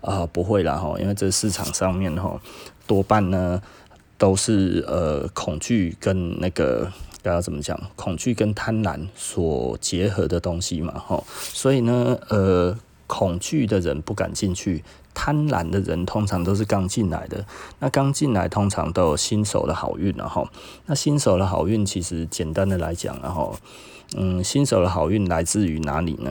啊、不会啦哈，因为这市场上面哈，多半呢都是呃恐惧跟那个大家怎么讲，恐惧跟贪婪所结合的东西嘛哈，所以呢呃恐惧的人不敢进去。贪婪的人通常都是刚进来的，那刚进来通常都有新手的好运了哈。那新手的好运其实简单的来讲，然后嗯，新手的好运来自于哪里呢？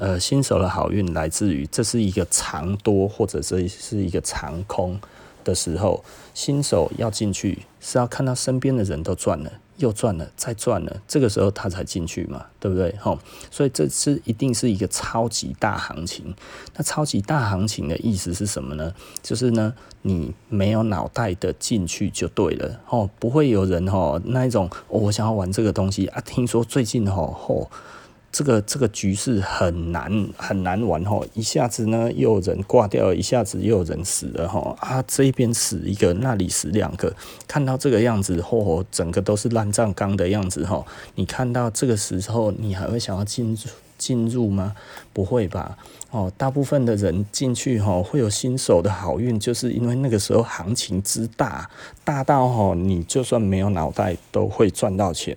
呃，新手的好运来自于这是一个长多或者这是一个长空的时候，新手要进去是要看到身边的人都赚了。又赚了，再赚了，这个时候他才进去嘛，对不对？吼，所以这是一定是一个超级大行情。那超级大行情的意思是什么呢？就是呢，你没有脑袋的进去就对了，吼，不会有人吼那一种，我想要玩这个东西啊，听说最近吼吼。这个这个局势很难很难玩吼，一下子呢又有人挂掉，一下子又有人死了吼啊，这边死一个，那里死两个，看到这个样子，吼，整个都是烂账缸的样子吼，你看到这个时候，你还会想要进入进入吗？不会吧？哦，大部分的人进去吼会有新手的好运，就是因为那个时候行情之大，大到吼你就算没有脑袋都会赚到钱。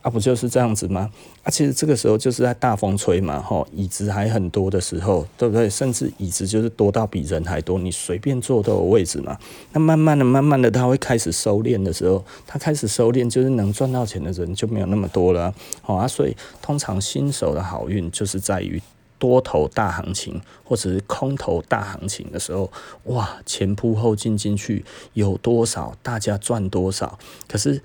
啊，不就是这样子吗？其实这个时候就是在大风吹嘛，吼，椅子还很多的时候，对不对？甚至椅子就是多到比人还多，你随便坐都有位置嘛。那慢慢的、慢慢的，他会开始收敛的时候，他开始收敛，就是能赚到钱的人就没有那么多了，好啊。所以通常新手的好运就是在于多头大行情或者是空头大行情的时候，哇，前仆后继进去有多少，大家赚多少。可是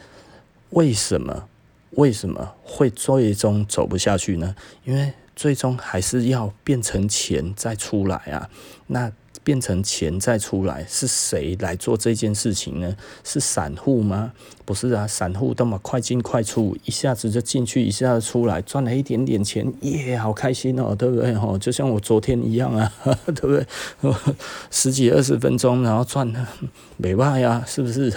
为什么？为什么会最终走不下去呢？因为最终还是要变成钱再出来啊。那变成钱再出来，是谁来做这件事情呢？是散户吗？不是啊，散户那么快进快出，一下子就进去，一下子出来，赚了一点点钱，耶，好开心哦，对不对？吼，就像我昨天一样啊，对不对？十几二十分钟，然后赚了，没办法呀，是不是？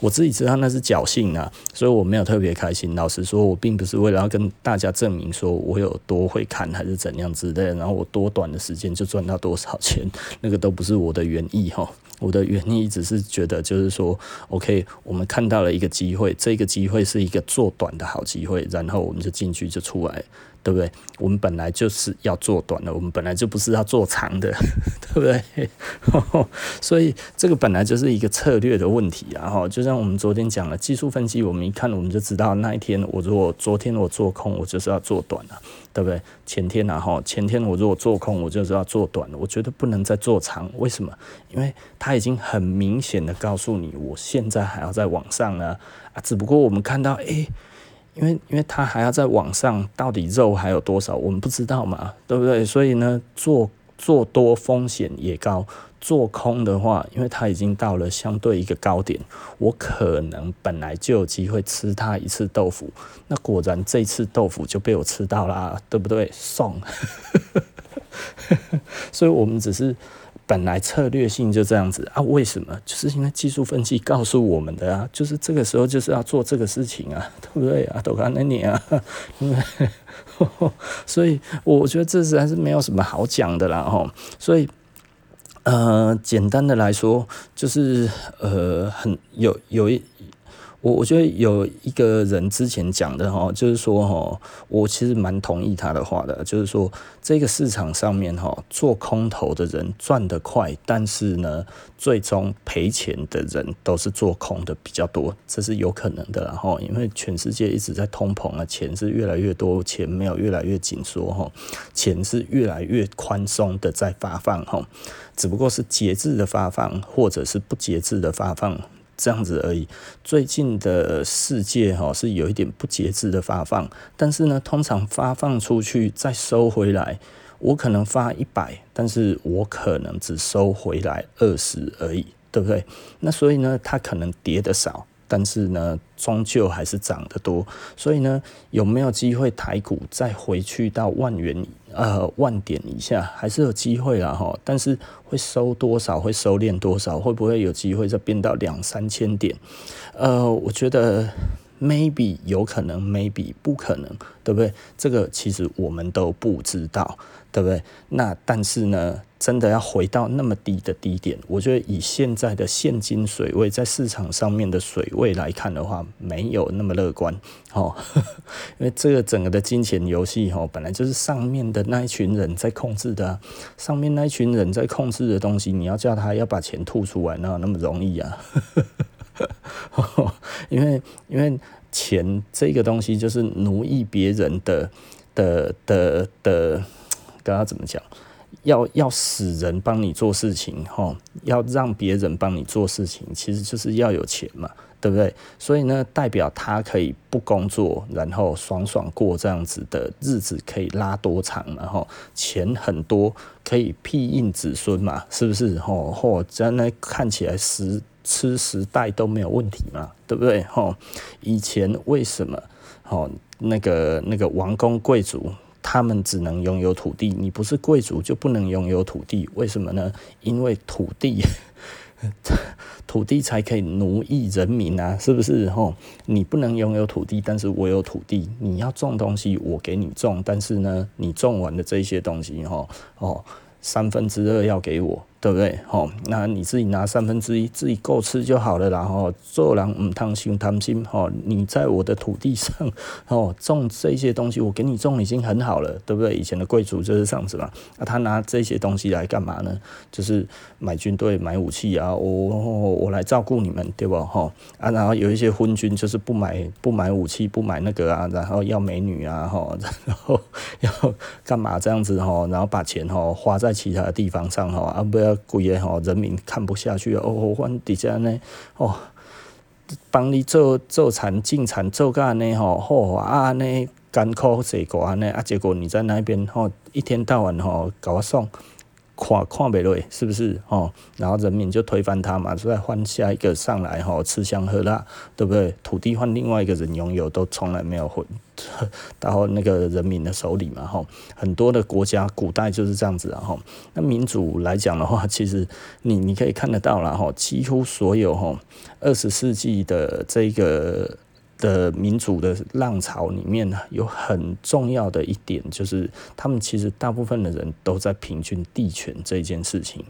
我自己知道那是侥幸啊，所以我没有特别开心。老实说，我并不是为了要跟大家证明说我有多会看，还是怎样之类的，然后我多短的时间就赚到多少钱，那个都不是我的原意哈。我的原意只是觉得，就是说，OK，我们看到了一个机会，这个机会是一个做短的好机会，然后我们就进去就出来。对不对？我们本来就是要做短的，我们本来就不是要做长的，对不对？所以这个本来就是一个策略的问题啊！哈，就像我们昨天讲了技术分析，我们一看我们就知道，那一天我如果昨天我做空，我就是要做短了，对不对？前天啊，哈，前天我如果做空，我就是要做短了，我觉得不能再做长，为什么？因为它已经很明显的告诉你，我现在还要再往上呢啊！只不过我们看到，诶。因为，因为它还要再往上，到底肉还有多少，我们不知道嘛，对不对？所以呢，做做多风险也高，做空的话，因为它已经到了相对一个高点，我可能本来就有机会吃它一次豆腐，那果然这次豆腐就被我吃到啦，对不对？送，所以我们只是。本来策略性就这样子啊？为什么？就是因为技术分析告诉我们的啊，就是这个时候就是要做这个事情啊，对不对啊？都看那你啊，所以我觉得这次还是没有什么好讲的啦哈。所以呃，简单的来说，就是呃，很有有一。我我觉得有一个人之前讲的哈，就是说哈，我其实蛮同意他的话的，就是说这个市场上面哈，做空头的人赚得快，但是呢，最终赔钱的人都是做空的比较多，这是有可能的啦哈，因为全世界一直在通膨啊，钱是越来越多，钱没有越来越紧缩哈，钱是越来越宽松的在发放哈，只不过是节制的发放，或者是不节制的发放。这样子而已。最近的世界哈是有一点不节制的发放，但是呢，通常发放出去再收回来，我可能发一百，但是我可能只收回来二十而已，对不对？那所以呢，它可能跌得少。但是呢，终究还是涨得多，所以呢，有没有机会台股再回去到万元呃万点以下，还是有机会啦哈。但是会收多少，会收敛多少，会不会有机会再变到两三千点？呃，我觉得，maybe 有可能，maybe 不可能，对不对？这个其实我们都不知道，对不对？那但是呢，真的要回到那么低的低点，我觉得以现在的现金水位，在市场上面的水位来看的话，没有那么乐观哦。因为这个整个的金钱游戏哦，本来就是上面的那一群人在控制的，上面那一群人在控制的东西，你要叫他要把钱吐出来，哪有那么容易啊？因为因为钱这个东西就是奴役别人的的的的，刚刚怎么讲？要要使人帮你做事情，吼，要让别人帮你做事情，其实就是要有钱嘛，对不对？所以呢，代表他可以不工作，然后爽爽过这样子的日子，可以拉多长，然后钱很多，可以庇荫子孙嘛，是不是？吼吼，真的看起来十吃十代都没有问题嘛，对不对？吼，以前为什么？吼，那个那个王公贵族。他们只能拥有土地，你不是贵族就不能拥有土地，为什么呢？因为土地，土地才可以奴役人民啊，是不是？吼，你不能拥有土地，但是我有土地，你要种东西，我给你种，但是呢，你种完的这些东西，吼，哦，三分之二要给我。对不对？吼，那你自己拿三分之一，自己够吃就好了啦。吼，做人唔贪心贪心，吼，你在我的土地上，吼，种这些东西，我给你种已经很好了，对不对？以前的贵族就是这样子嘛。那他拿这些东西来干嘛呢？就是买军队、买武器啊，我我来照顾你们，对不？吼啊，然后有一些昏君就是不买不买武器，不买那个啊，然后要美女啊，吼，然后要干嘛这样子吼，然后把钱吼花在其他的地方上吼啊，不要。贵的吼，人民看不下去哦，我底下呢哦，帮你做做产进产做干呢吼，好啊呢艰苦结果呢啊，结果你在那边吼，一天到晚吼搞我送。看看不落，是不是哦？然后人民就推翻他嘛，再换下一个上来吼，吃香喝辣，对不对？土地换另外一个人拥有，都从来没有回 到那个人民的手里嘛，吼。很多的国家古代就是这样子啊，吼。那民主来讲的话，其实你你可以看得到啦，吼，几乎所有吼二十世纪的这个。的民主的浪潮里面呢，有很重要的一点，就是他们其实大部分的人都在平均地权这件事情。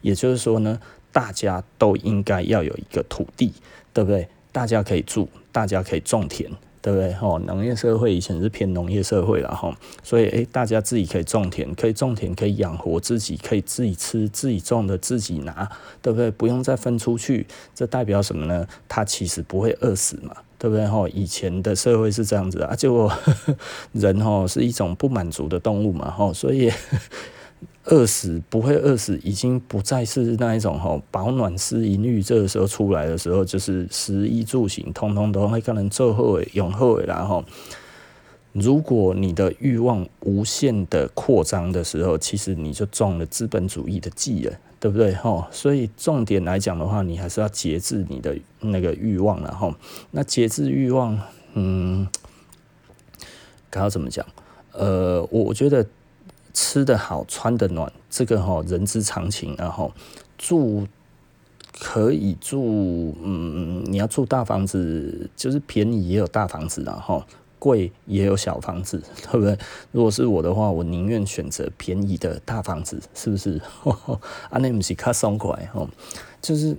也就是说呢，大家都应该要有一个土地，对不对？大家可以住，大家可以种田。对不对？吼，农业社会以前是偏农业社会了吼，所以诶，大家自己可以种田，可以种田，可以养活自己，可以自己吃，自己种的自己拿，对不对？不用再分出去，这代表什么呢？他其实不会饿死嘛，对不对？吼，以前的社会是这样子啊，结果 人吼是一种不满足的动物嘛，吼，所以。饿死不会饿死，已经不再是那一种吼保暖思淫欲。这个时候出来的时候，就是食衣住行，通通都会可能做后尾永后尾然后，如果你的欲望无限的扩张的时候，其实你就中了资本主义的计了，对不对？吼，所以重点来讲的话，你还是要节制你的那个欲望然后，那节制欲望，嗯，该要怎么讲？呃，我我觉得。吃得好，穿得暖，这个哈人之常情。然后住可以住，嗯，你要住大房子，就是便宜也有大房子，然后贵也有小房子，对不对？如果是我的话，我宁愿选择便宜的大房子，是不是？啊，那不是较爽快吼，就是。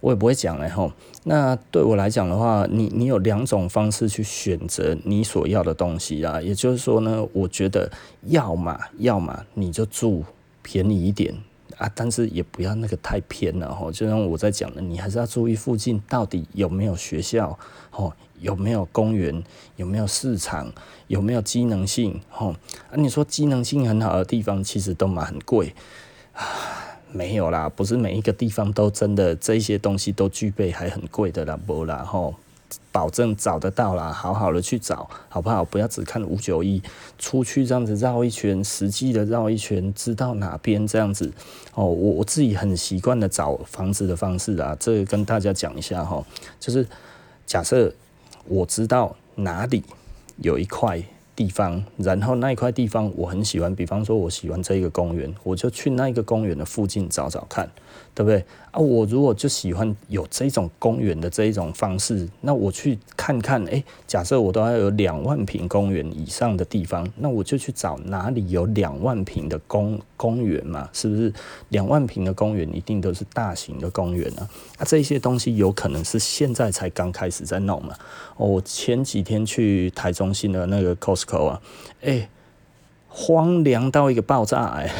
我也不会讲了吼，那对我来讲的话，你你有两种方式去选择你所要的东西啊。也就是说呢，我觉得要么要么你就住便宜一点啊，但是也不要那个太偏了吼。就像我在讲的，你还是要注意附近到底有没有学校，吼，有没有公园，有没有市场，有没有机能性，吼啊。你说机能性很好的地方，其实都蛮贵啊。没有啦，不是每一个地方都真的这些东西都具备，还很贵的啦，不啦吼，保证找得到啦，好好的去找，好不好？不要只看五九一，出去这样子绕一圈，实际的绕一圈，知道哪边这样子哦。我我自己很习惯的找房子的方式啊，这个跟大家讲一下哈，就是假设我知道哪里有一块地方，然后那一块地方我很喜欢，比方说我喜欢这一个公园，我就去那一个公园的附近找找看，对不对？啊，我如果就喜欢有这种公园的这一种方式，那我去看看，哎，假设我都要有两万坪公园以上的地方，那我就去找哪里有两万坪的公公园嘛，是不是？两万坪的公园一定都是大型的公园啊，啊，这些东西有可能是现在才刚开始在弄嘛。哦，我前几天去台中心的那个 Costco 啊，哎，荒凉到一个爆炸哎。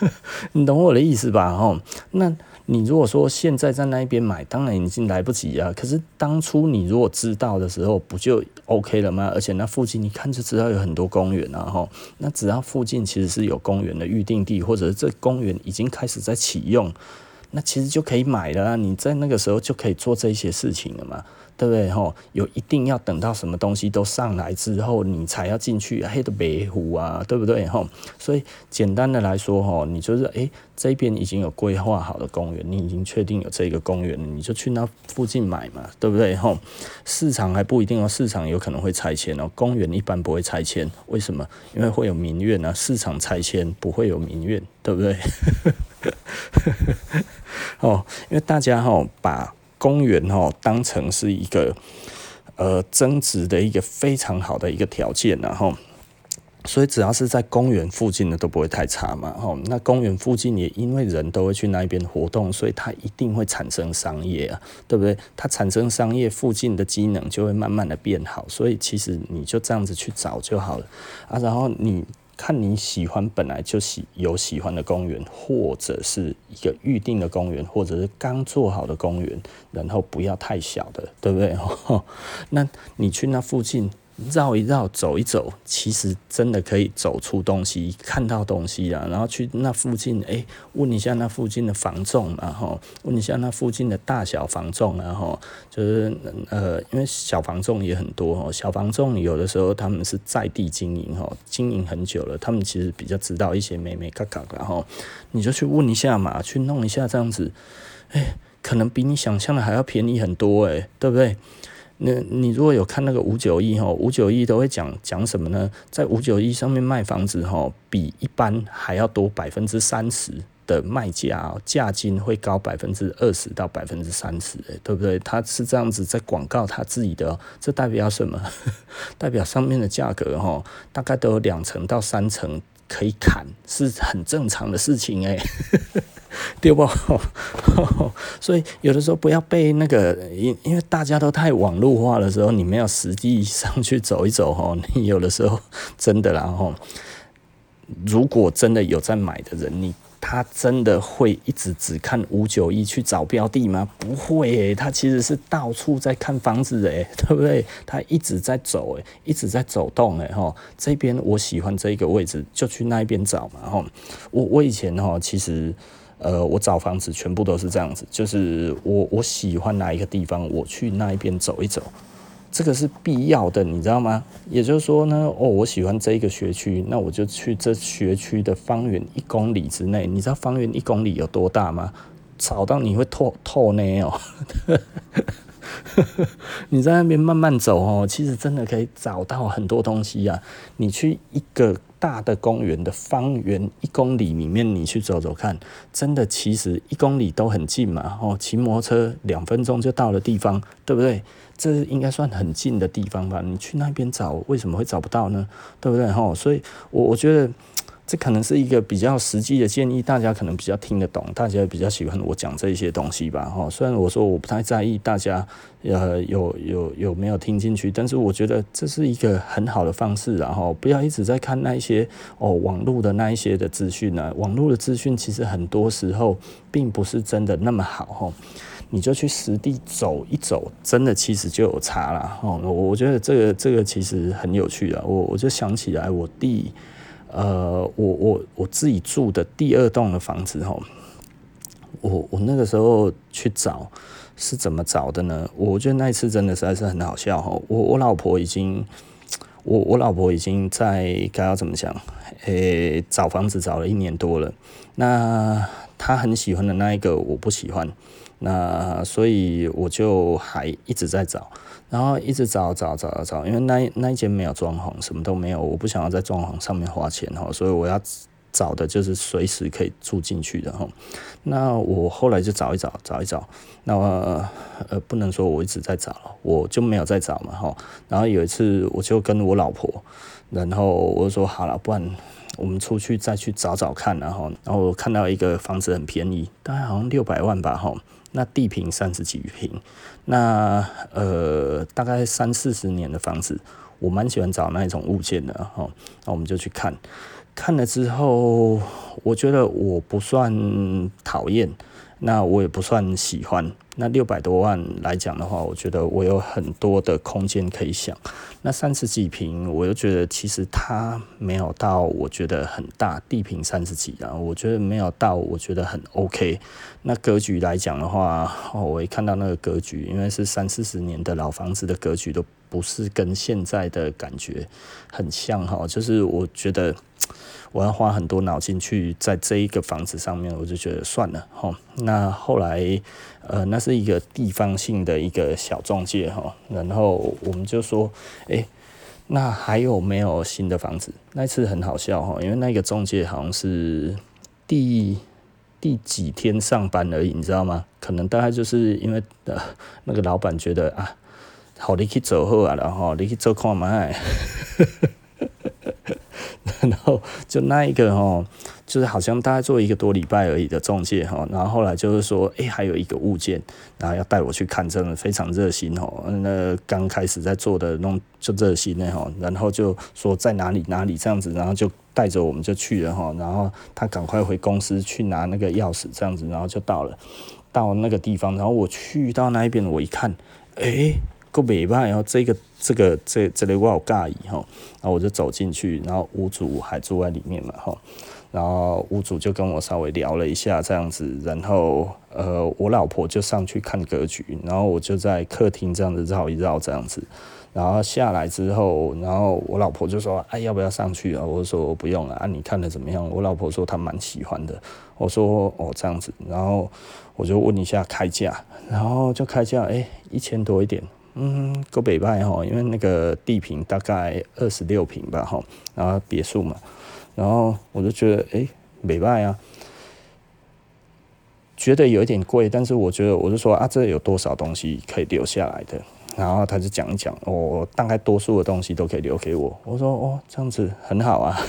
你懂我的意思吧？哦，那你如果说现在在那边买，当然已经来不及啊。可是当初你如果知道的时候，不就 OK 了吗？而且那附近你看就知道有很多公园啊，哈。那只要附近其实是有公园的预定地，或者是这公园已经开始在启用，那其实就可以买了。你在那个时候就可以做这些事情了嘛。对不对？吼，有一定要等到什么东西都上来之后，你才要进去，黑的白湖啊，对不对？吼，所以简单的来说，吼，你就是诶，这边已经有规划好的公园，你已经确定有这个公园，你就去那附近买嘛，对不对？吼，市场还不一定哦，市场有可能会拆迁哦，公园一般不会拆迁，为什么？因为会有民怨啊，市场拆迁不会有民怨，对不对？哦，因为大家吼把。公园哦，当成是一个呃增值的一个非常好的一个条件，然后，所以只要是在公园附近的都不会太差嘛，吼。那公园附近也因为人都会去那边活动，所以它一定会产生商业啊，对不对？它产生商业，附近的机能就会慢慢的变好，所以其实你就这样子去找就好了啊，然后你。看你喜欢本来就喜有喜欢的公园，或者是一个预定的公园，或者是刚做好的公园，然后不要太小的，对不对？那你去那附近。绕一绕，走一走，其实真的可以走出东西，看到东西啊。然后去那附近，哎、问一下那附近的房仲，然后问一下那附近的大小房仲，然后就是呃，因为小房仲也很多哦。小房仲有的时候他们是在地经营哦，经营很久了，他们其实比较知道一些眉眉嘎嘎，然后你就去问一下嘛，去弄一下这样子，哎、可能比你想象的还要便宜很多，哎，对不对？那你如果有看那个五九一哈，五九一都会讲讲什么呢？在五九一上面卖房子哈，比一般还要多百分之三十的卖价，价金会高百分之二十到百分之三十，对不对？他是这样子在广告他自己的，这代表什么？代表上面的价格哈，大概都有两成到三成可以砍，是很正常的事情哎。对不？所以有的时候不要被那个，因因为大家都太网络化的时候，你们要实际上去走一走哦，你有的时候真的然后，如果真的有在买的人，你他真的会一直只看五九一去找标的吗？不会，他其实是到处在看房子诶，对不对？他一直在走诶，一直在走动诶哈。这边我喜欢这个位置，就去那边找嘛哈。我我以前哈其实。呃，我找房子全部都是这样子，就是我我喜欢哪一个地方，我去那一边走一走，这个是必要的，你知道吗？也就是说呢，哦，我喜欢这一个学区，那我就去这学区的方圆一公里之内。你知道方圆一公里有多大吗？找到你会透透呢哦。你在那边慢慢走哦，其实真的可以找到很多东西啊。你去一个。大的公园的方圆一公里里面，你去走走看，真的其实一公里都很近嘛，哦，骑摩托车两分钟就到了地方，对不对？这应该算很近的地方吧？你去那边找，为什么会找不到呢？对不对？吼，所以我我觉得。这可能是一个比较实际的建议，大家可能比较听得懂，大家比较喜欢我讲这些东西吧。哈，虽然我说我不太在意大家呃有有有没有听进去，但是我觉得这是一个很好的方式，然后不要一直在看那一些哦网络的那一些的资讯呢。网络的资讯其实很多时候并不是真的那么好哈，你就去实地走一走，真的其实就有差了。哦，我我觉得这个这个其实很有趣的，我我就想起来我弟。呃，我我我自己住的第二栋的房子吼，我我那个时候去找是怎么找的呢？我觉得那一次真的实在是很好笑吼，我我老婆已经，我我老婆已经在该要怎么讲？诶、找房子找了一年多了。那她很喜欢的那一个我不喜欢，那所以我就还一直在找，然后一直找找找找，因为那那一间没有装潢，什么都没有，我不想要在装潢上面花钱哈，所以我要。找的就是随时可以住进去的哈，那我后来就找一找，找一找，那呃不能说我一直在找，我就没有再找嘛哈。然后有一次我就跟我老婆，然后我说好了，不然我们出去再去找找看，然后然后我看到一个房子很便宜，大概好像六百万吧哈，那地坪三十几平，那呃大概三四十年的房子，我蛮喜欢找那一种物件的哈，那我们就去看。看了之后，我觉得我不算讨厌，那我也不算喜欢。那六百多万来讲的话，我觉得我有很多的空间可以想。那三十几平，我又觉得其实它没有到我觉得很大，地平三十几啊，我觉得没有到我觉得很 OK。那格局来讲的话，哦，我一看到那个格局，因为是三四十年的老房子的格局，都不是跟现在的感觉很像哈，就是我觉得。我要花很多脑筋去在这一个房子上面，我就觉得算了哈。那后来，呃，那是一个地方性的一个小中介哈，然后我们就说，哎、那还有没有新的房子？那次很好笑哈，因为那个中介好像是第第几天上班而已，你知道吗？可能大概就是因为呃那个老板觉得啊，好你去走后啊，然后你去做看卖。然后就那一个哈，就是好像大概做一个多礼拜而已的中介哈，然后后来就是说，哎，还有一个物件，然后要带我去看，真的非常热心哦。那刚开始在做的弄就热心的哈，然后就说在哪里哪里这样子，然后就带着我们就去了哈，然后他赶快回公司去拿那个钥匙这样子，然后就到了到那个地方，然后我去到那一边，我一看，哎。个尾巴，然后这个这个这这里我好介意哈，然后我就走进去，然后屋主还住在里面嘛哈，然后屋主就跟我稍微聊了一下这样子，然后呃我老婆就上去看格局，然后我就在客厅这样子绕一绕这样子，然后下来之后，然后我老婆就说哎要不要上去啊？我说不用了啊，你看的怎么样？我老婆说她蛮喜欢的，我说哦这样子，然后我就问一下开价，然后就开价哎一千多一点。嗯，够北派哈，因为那个地坪大概二十六平吧哈，然后别墅嘛，然后我就觉得诶，北派啊，觉得有一点贵，但是我觉得我就说啊，这有多少东西可以留下来的，然后他就讲一讲，我、哦、大概多数的东西都可以留给我，我说哦，这样子很好啊。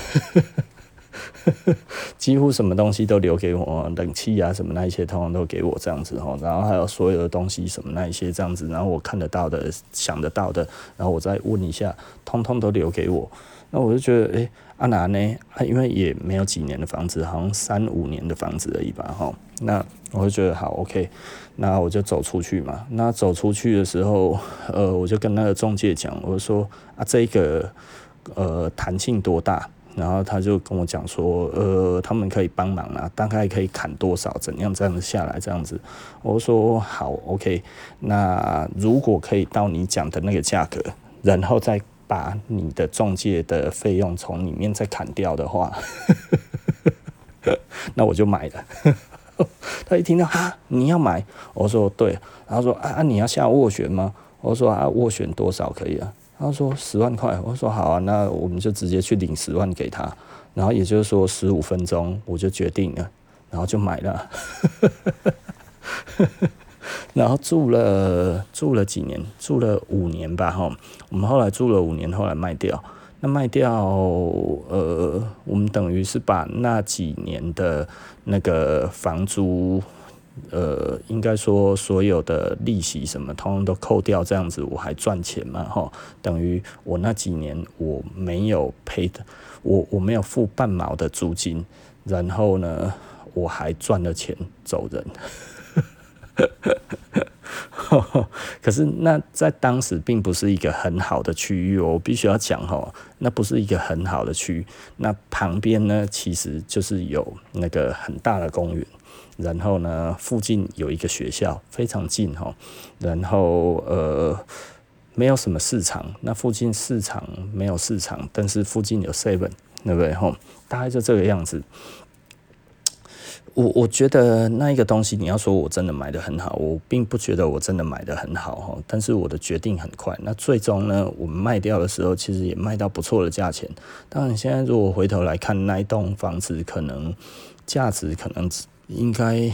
几乎什么东西都留给我，冷气啊什么那一些，通通都给我这样子哈。然后还有所有的东西什么那一些这样子，然后我看得到的、想得到的，然后我再问一下，通通都留给我。那我就觉得，诶、阿南呢？啊，因为也没有几年的房子，好像三五年的房子而已吧，哈。那我就觉得好，OK。那我就走出去嘛。那走出去的时候，呃，我就跟那个中介讲，我说啊，这个呃弹性多大？然后他就跟我讲说，呃，他们可以帮忙啊，大概可以砍多少，怎样这样子下来这样子。我说好，OK。那如果可以到你讲的那个价格，然后再把你的中介的费用从里面再砍掉的话，那我就买了。他一听到哈，你要买，我说对。然后说啊，啊，你要下斡旋吗？我说啊，斡旋多少可以啊？他说十万块，我说好啊，那我们就直接去领十万给他，然后也就是说十五分钟我就决定了，然后就买了，然后住了住了几年，住了五年吧哈，我们后来住了五年，后来卖掉，那卖掉呃，我们等于是把那几年的那个房租。呃，应该说所有的利息什么，通通都扣掉，这样子我还赚钱嘛？哈，等于我那几年我没有赔的，我我没有付半毛的租金，然后呢，我还赚了钱走人。可是那在当时并不是一个很好的区域，我必须要讲哈，那不是一个很好的区域。那旁边呢，其实就是有那个很大的公园。然后呢，附近有一个学校，非常近哈。然后呃，没有什么市场，那附近市场没有市场，但是附近有 seven，对不对？吼，大概就这个样子。我我觉得那一个东西，你要说我真的买得很好，我并不觉得我真的买得很好哈。但是我的决定很快，那最终呢，我们卖掉的时候，其实也卖到不错的价钱。当然，现在如果回头来看那一栋房子，可能价值可能应该，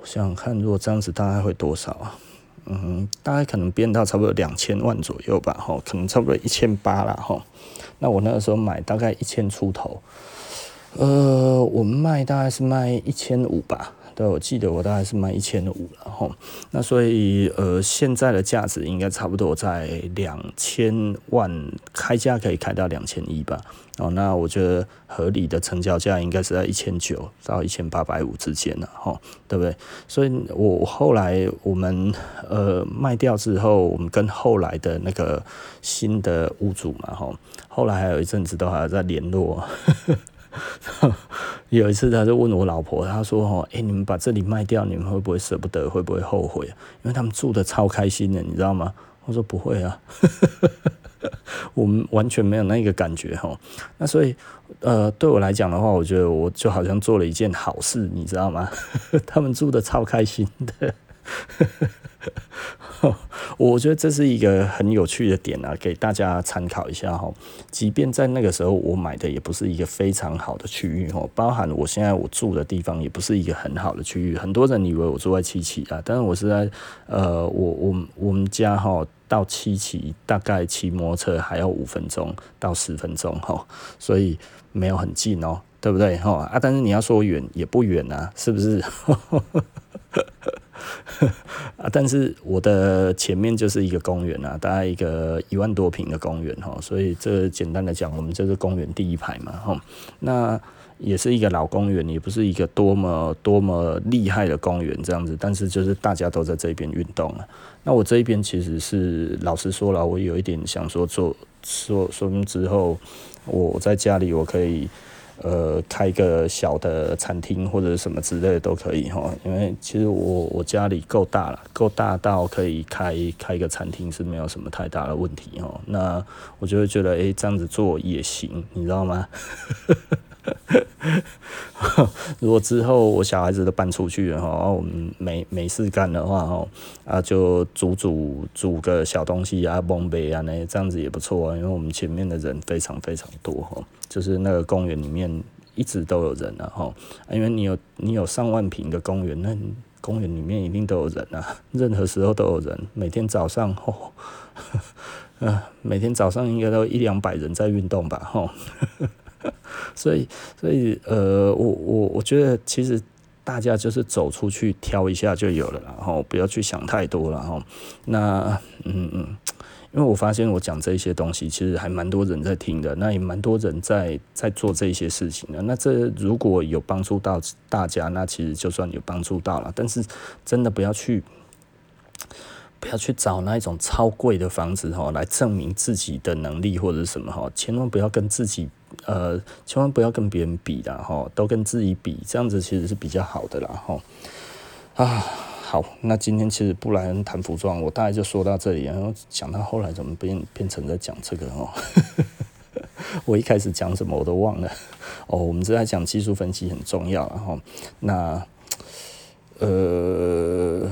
我想想看，如果这样子大概会多少啊？嗯，大概可能变到差不多两千万左右吧，哈，可能差不多一千八了哈。那我那个时候买大概一千出头。呃，我们卖大概是卖一千五吧，对，我记得我大概是卖一千五了哈。那所以呃，现在的价值应该差不多在两千万，开价可以开到两千一吧。哦，那我觉得合理的成交价应该是在一千九到一千八百五之间了哈，对不对？所以我后来我们呃卖掉之后，我们跟后来的那个新的屋主嘛哈，后来还有一阵子都还在联络。呵呵 有一次，他就问我老婆，他说：“哦，哎，你们把这里卖掉，你们会不会舍不得？会不会后悔？因为他们住的超开心的，你知道吗？”我说：“不会啊，我们完全没有那个感觉哦。那所以，呃，对我来讲的话，我觉得我就好像做了一件好事，你知道吗？他们住的超开心的。” 我觉得这是一个很有趣的点啊，给大家参考一下哈。即便在那个时候，我买的也不是一个非常好的区域哦，包含我现在我住的地方也不是一个很好的区域。很多人以为我住在七期啊，但是我是在呃，我我我们家哈到七期大概骑摩托车还要五分钟到十分钟哈，所以没有很近哦，对不对哈？啊，但是你要说远也不远啊，是不是？啊，但是我的前面就是一个公园啊，大概一个一万多平的公园哈，所以这简单的讲，我们就是公园第一排嘛哈。那也是一个老公园，也不是一个多么多么厉害的公园这样子，但是就是大家都在这边运动啊。那我这一边其实是老实说了，我有一点想说做说说明之后，我在家里我可以。呃，开个小的餐厅或者什么之类的都可以哈，因为其实我我家里够大了，够大到可以开开个餐厅是没有什么太大的问题哈。那我就会觉得，诶、这样子做也行，你知道吗？如果之后我小孩子都搬出去了哈，我们没没事干的话哈，啊就煮煮煮个小东西啊，烘焙啊，那这样子也不错啊，因为我们前面的人非常非常多哈。就是那个公园里面一直都有人啊，哈，因为你有你有上万平的公园，那公园里面一定都有人啊，任何时候都有人，每天早上，吼，呃，每天早上应该都一两百人在运动吧，哈，所以所以呃，我我我觉得其实大家就是走出去挑一下就有了，然后不要去想太多了，哈，那嗯嗯。因为我发现我讲这些东西，其实还蛮多人在听的，那也蛮多人在在做这些事情的。那这如果有帮助到大家，那其实就算有帮助到了。但是真的不要去，不要去找那一种超贵的房子哈，来证明自己的能力或者什么哈，千万不要跟自己呃，千万不要跟别人比的哈，都跟自己比，这样子其实是比较好的啦哈啊。好，那今天其实布莱恩谈服装，我大概就说到这里，然后讲到后来怎么变变成在讲这个哦，我一开始讲什么我都忘了哦，我们是在讲技术分析很重要，然后那呃。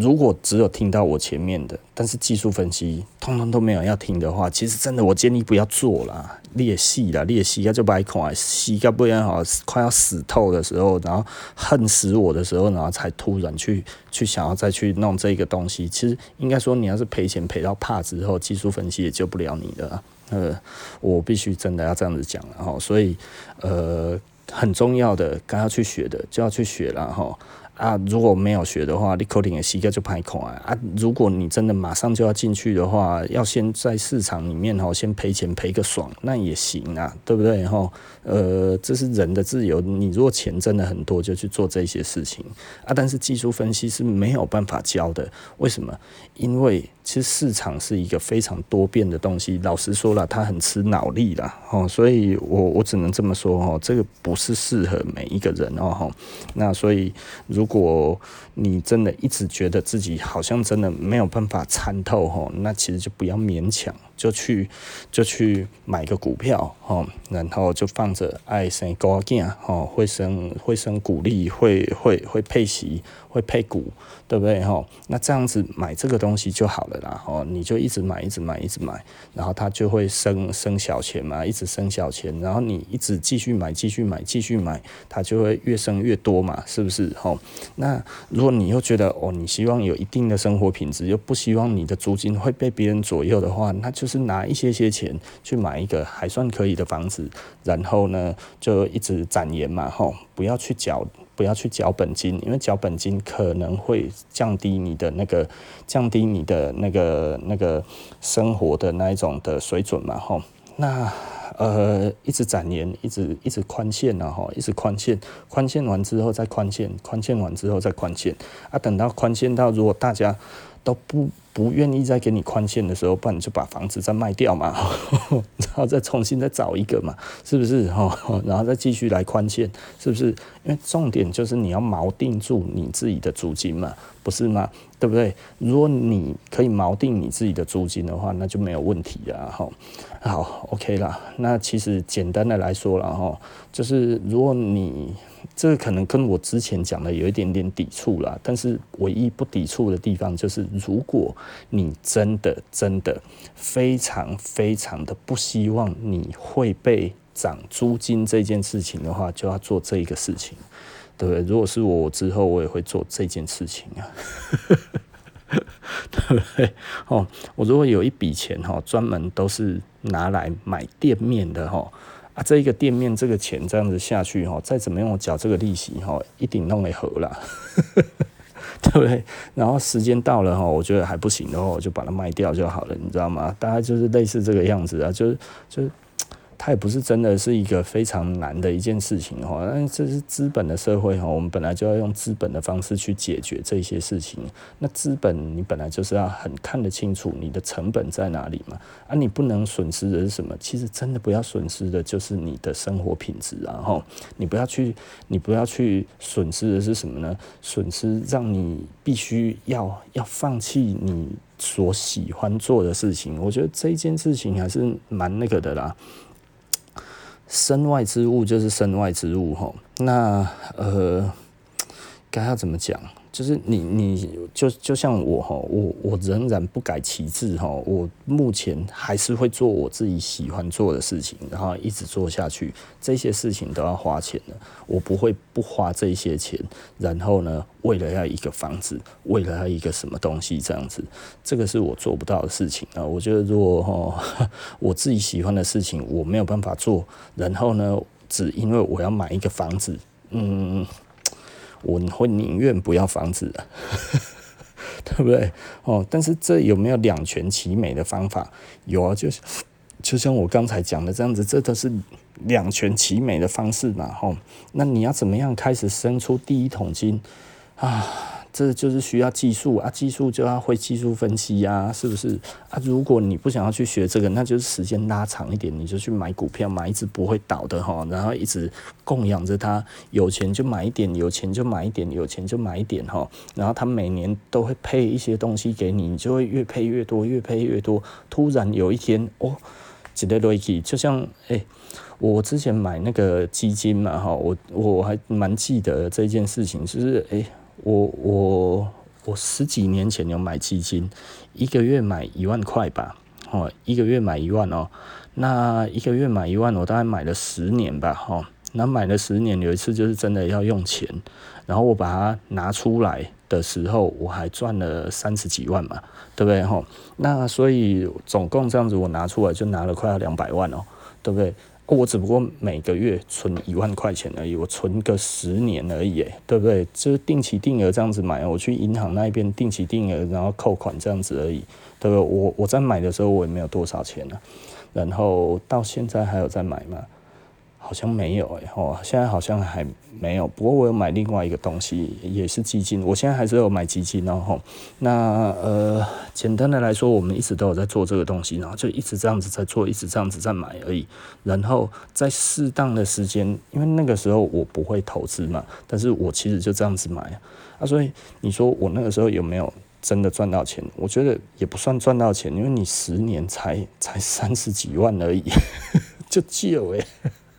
如果只有听到我前面的，但是技术分析通通都没有要听的话，其实真的我建议不要做啦，裂隙啦，裂隙，那就白看，膝盖不然好，快要死透的时候，然后恨死我的时候，然后才突然去去想要再去弄这个东西。其实应该说，你要是赔钱赔到怕之后，技术分析也救不了你的。呃，我必须真的要这样子讲了哈，所以呃，很重要的，该要去学的就要去学了哈。啊，如果没有学的话，你扣定的膝盖就拍空啊！啊，如果你真的马上就要进去的话，要先在市场里面吼，先赔钱赔个爽，那也行啊，对不对吼？呃，这是人的自由，你如果钱真的很多，就去做这些事情啊。但是技术分析是没有办法教的，为什么？因为其实市场是一个非常多变的东西。老实说了，它很吃脑力啦。哦，所以我我只能这么说哦，这个不是适合每一个人哦。那所以，如果你真的一直觉得自己好像真的没有办法参透哦，那其实就不要勉强。就去就去买个股票哦，然后就放着爱生高价哦，会生会生股利，会会会配息，会配股，对不对哈？那这样子买这个东西就好了啦哦，你就一直买，一直买，一直买，然后它就会生生小钱嘛，一直生小钱，然后你一直继续买，继续买，继续买，它就会越生越多嘛，是不是哈？那如果你又觉得哦，你希望有一定的生活品质，又不希望你的租金会被别人左右的话，那就。就是拿一些些钱去买一个还算可以的房子，然后呢，就一直展延嘛，吼，不要去缴，不要去缴本金，因为缴本金可能会降低你的那个，降低你的那个那个生活的那一种的水准嘛，吼，那呃，一直展延，一直一直宽限然后一直宽限，宽限完之后再宽限，宽限完之后再宽限，啊，等到宽限到如果大家都不。不愿意再给你宽限的时候，不然你就把房子再卖掉嘛，然后再重新再找一个嘛，是不是？然后再继续来宽限，是不是？因为重点就是你要锚定住你自己的租金嘛，不是吗？对不对？如果你可以锚定你自己的租金的话，那就没有问题了哈。好，OK 啦。那其实简单的来说了哈，就是如果你。这个可能跟我之前讲的有一点点抵触啦，但是唯一不抵触的地方就是，如果你真的真的非常非常的不希望你会被涨租金这件事情的话，就要做这一个事情，对不对？如果是我之后，我也会做这件事情啊，对 不对？哦，我如果有一笔钱哈，专门都是拿来买店面的哈。啊，这一个店面这个钱这样子下去哈，再怎么样我缴这个利息哈，一定弄得合了，对 不对？然后时间到了哈，我觉得还不行的话，我就把它卖掉就好了，你知道吗？大概就是类似这个样子啊，就是就是。它也不是真的是一个非常难的一件事情哈，那这是资本的社会哈，我们本来就要用资本的方式去解决这些事情。那资本你本来就是要很看得清楚你的成本在哪里嘛，啊，你不能损失的是什么？其实真的不要损失的就是你的生活品质啊哈，你不要去，你不要去损失的是什么呢？损失让你必须要要放弃你所喜欢做的事情。我觉得这件事情还是蛮那个的啦。身外之物就是身外之物哈，那呃，该要怎么讲？就是你，你就就像我哈，我我仍然不改其志哈，我目前还是会做我自己喜欢做的事情，然后一直做下去。这些事情都要花钱的，我不会不花这些钱。然后呢，为了要一个房子，为了要一个什么东西这样子，这个是我做不到的事情啊。我觉得如果哈，我自己喜欢的事情我没有办法做，然后呢，只因为我要买一个房子，嗯。我会宁愿不要房子，对不对？哦，但是这有没有两全其美的方法？有啊，就是就像我刚才讲的这样子，这都是两全其美的方式嘛。吼，那你要怎么样开始生出第一桶金啊？这就是需要技术啊，技术就要会技术分析呀、啊，是不是啊？如果你不想要去学这个，那就是时间拉长一点，你就去买股票，买一只不会倒的哈，然后一直供养着它，有钱就买一点，有钱就买一点，有钱就买一点哈，然后它每年都会配一些东西给你，你就会越配越多，越配越多。突然有一天哦，几个瑞奇，就像哎，我之前买那个基金嘛哈，我我还蛮记得这件事情，就是哎。我我我十几年前有买基金，一个月买一万块吧，哦，一个月买一万哦，那一个月买一万，我大概买了十年吧，哈，那买了十年，有一次就是真的要用钱，然后我把它拿出来的时候，我还赚了三十几万嘛，对不对？哈，那所以总共这样子，我拿出来就拿了快要两百万哦，对不对？我只不过每个月存一万块钱而已，我存个十年而已，对不对？就是定期定额这样子买，我去银行那边定期定额，然后扣款这样子而已，对不对？我我在买的时候我也没有多少钱呢，然后到现在还有在买吗？好像没有哎、欸，哦，现在好像还没有。不过我有买另外一个东西，也是基金。我现在还是有买基金，然后那呃，简单的来说，我们一直都有在做这个东西，然后就一直这样子在做，一直这样子在买而已。然后在适当的时间，因为那个时候我不会投资嘛，但是我其实就这样子买啊。所以你说我那个时候有没有真的赚到钱？我觉得也不算赚到钱，因为你十年才才三十几万而已，就旧哎。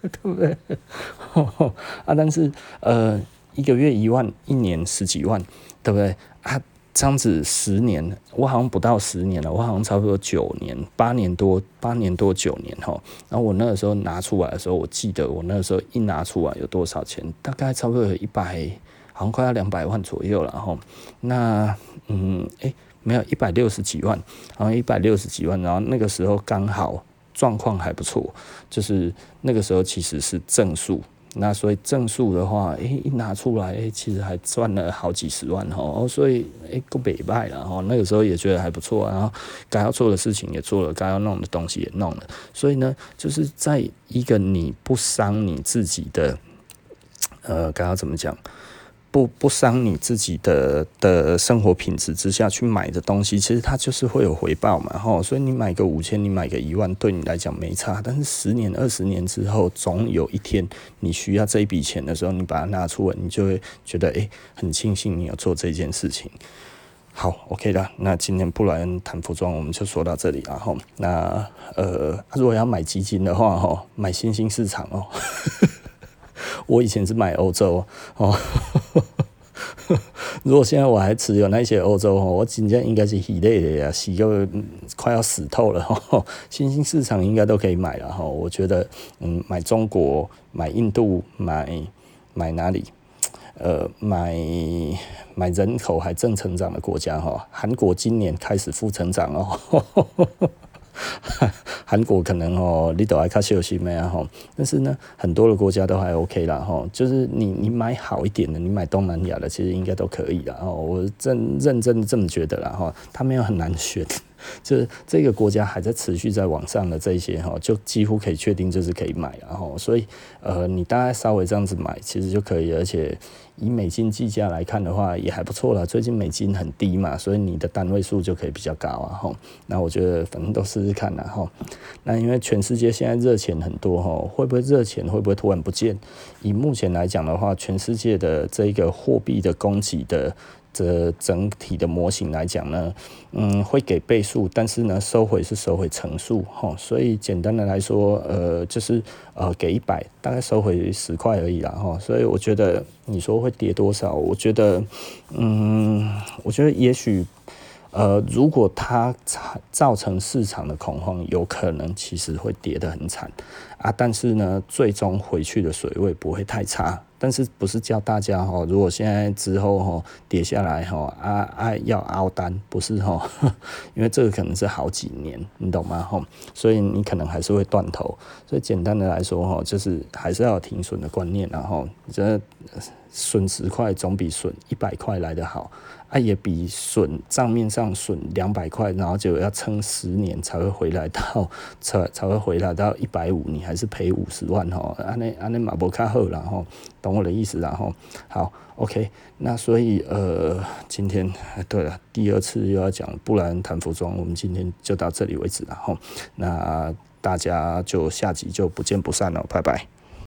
对不对？啊，但是呃，一个月一万，一年十几万，对不对？啊，这样子十年，我好像不到十年了，我好像差不多九年，八年多，八年多九年哈。然后我那个时候拿出来的时候，我记得我那个时候一拿出来有多少钱？大概差不多有一百，好像快要两百万左右了哈。那嗯，诶，没有一百六十几万，然后一百六十几万，然后那个时候刚好。状况还不错，就是那个时候其实是正数，那所以正数的话，诶、一拿出来，诶、欸，其实还赚了好几十万哦，所以诶，够北拜了哈。那个时候也觉得还不错，然后该要做的事情也做了，该要弄的东西也弄了，所以呢，就是在一个你不伤你自己的，呃，该要怎么讲？不不伤你自己的的生活品质之下去买的东西，其实它就是会有回报嘛，吼，所以你买个五千，你买个一万，对你来讲没差。但是十年、二十年之后，总有一天你需要这一笔钱的时候，你把它拿出来，你就会觉得，诶、很庆幸你要做这件事情。好，OK 的，那今天布莱恩谈服装，我们就说到这里，然后那呃，如果要买基金的话，吼，买新兴市场哦。我以前是买欧洲哦，如果现在我还持有那些欧洲哦，我今天应该是洗累的呀，洗个快要死透了哈。新兴市场应该都可以买了哈，我觉得嗯，买中国、买印度、买买哪里？呃，买买人口还正成长的国家哈，韩国今年开始负成长哦。韩国可能哦，你都爱看休息没啊吼，但是呢，很多的国家都还 OK 啦吼，就是你你买好一点的，你买东南亚的，其实应该都可以啦哦，我真认真这么觉得啦哈，它没有很难选。就是这个国家还在持续在往上的这些哈，就几乎可以确定就是可以买，然后所以呃，你大概稍微这样子买其实就可以，而且以美金计价来看的话也还不错了。最近美金很低嘛，所以你的单位数就可以比较高啊吼。那我觉得反正都试试看啦吼。那因为全世界现在热钱很多吼，会不会热钱会不会突然不见？以目前来讲的话，全世界的这个货币的供给的。这整体的模型来讲呢，嗯，会给倍数，但是呢，收回是收回乘数，哈，所以简单的来说，呃，就是呃，给一百，大概收回十块而已啦，哈，所以我觉得你说会跌多少，我觉得，嗯，我觉得也许。呃，如果它造成市场的恐慌，有可能其实会跌得很惨啊。但是呢，最终回去的水位不会太差。但是不是叫大家哈，如果现在之后哈跌下来哈啊 啊要凹单，不是哈，因为这个可能是好几年，你懂吗？哈，所以你可能还是会断头。所以简单的来说哈，就是还是要有停损的观念，然后这损十块总比损一百块来得好。啊，也比损账面上损两百块，然后就要撑十年才会回来到 才才会回来到一百五，你还是赔五十万吼，安尼安尼嘛无较好，然后懂我的意思，然后好，OK，那所以呃，今天对了，第二次又要讲布莱恩谈服装，我们今天就到这里为止，然后那大家就下集就不见不散了，拜拜。